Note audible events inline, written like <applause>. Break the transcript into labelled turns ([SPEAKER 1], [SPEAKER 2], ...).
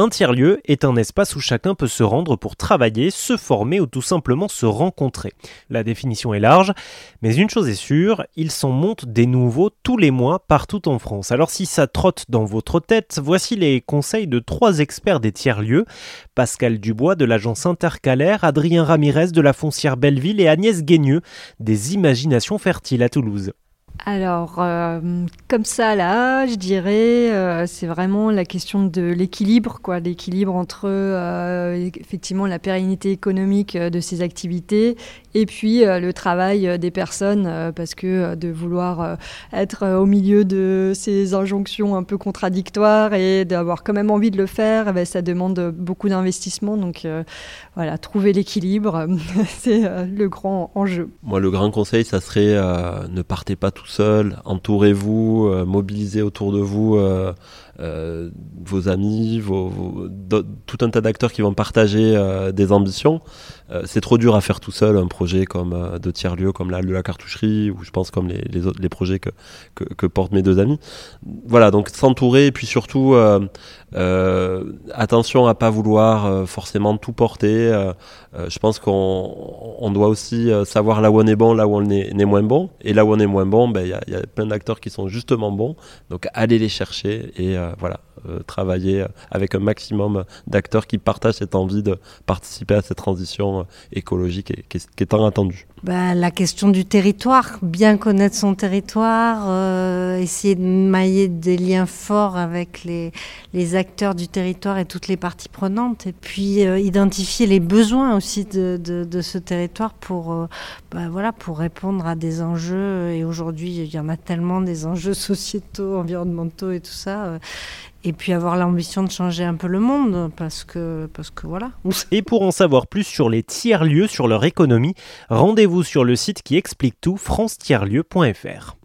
[SPEAKER 1] Un tiers-lieu est un espace où chacun peut se rendre pour travailler, se former ou tout simplement se rencontrer. La définition est large, mais une chose est sûre, il s'en monte des nouveaux tous les mois partout en France. Alors si ça trotte dans votre tête, voici les conseils de trois experts des tiers-lieux, Pascal Dubois de l'agence intercalaire, Adrien Ramirez de la foncière Belleville et Agnès Guigneux des Imaginations Fertiles à Toulouse.
[SPEAKER 2] Alors, euh, comme ça, là, je dirais, euh, c'est vraiment la question de l'équilibre, quoi, l'équilibre entre euh, effectivement la pérennité économique de ces activités et puis le travail des personnes, parce que de vouloir être au milieu de ces injonctions un peu contradictoires et d'avoir quand même envie de le faire, eh ben, ça demande beaucoup d'investissement. Donc, voilà, trouver l'équilibre, <laughs> c'est le grand enjeu.
[SPEAKER 3] Moi, le grand conseil, ça serait ne partez pas tout seul, entourez-vous, euh, mobilisez autour de vous euh, euh, vos amis, tout un tas d'acteurs qui vont partager des ambitions. C'est trop dur à faire tout seul un projet comme de tiers-lieu, comme la, la cartoucherie, ou je pense comme les, les, autres, les projets que, que, portent mes deux amis. Voilà, donc s'entourer, et puis surtout, attention à pas vouloir forcément tout porter. je pense qu'on on doit aussi savoir là où on est bon, là où on est, moins bon. Et là où on est moins bon, ben, il y, a plein d'acteurs qui sont justement bons. Donc allez les chercher et euh, voilà, euh, travailler avec un maximum d'acteurs qui partagent cette envie de participer à cette transition euh, écologique et, qui, est, tant attendue.
[SPEAKER 4] Bah, la question du territoire, bien connaître son territoire, essayer de mailler des liens forts avec les, les, acteurs du territoire et toutes les parties prenantes, et puis identifier les besoins aussi de, de, de ce territoire pour, bah, voilà, pour répondre à des enjeux. Et aujourd'hui, il y en a tellement des enjeux <laughs> sociétaux, environnementaux et tout ça et puis avoir l'ambition de changer un peu le monde parce que parce que voilà.
[SPEAKER 1] Et pour en savoir plus sur les tiers-lieux sur leur économie, rendez-vous sur le site qui explique tout france-tiers-lieux.fr.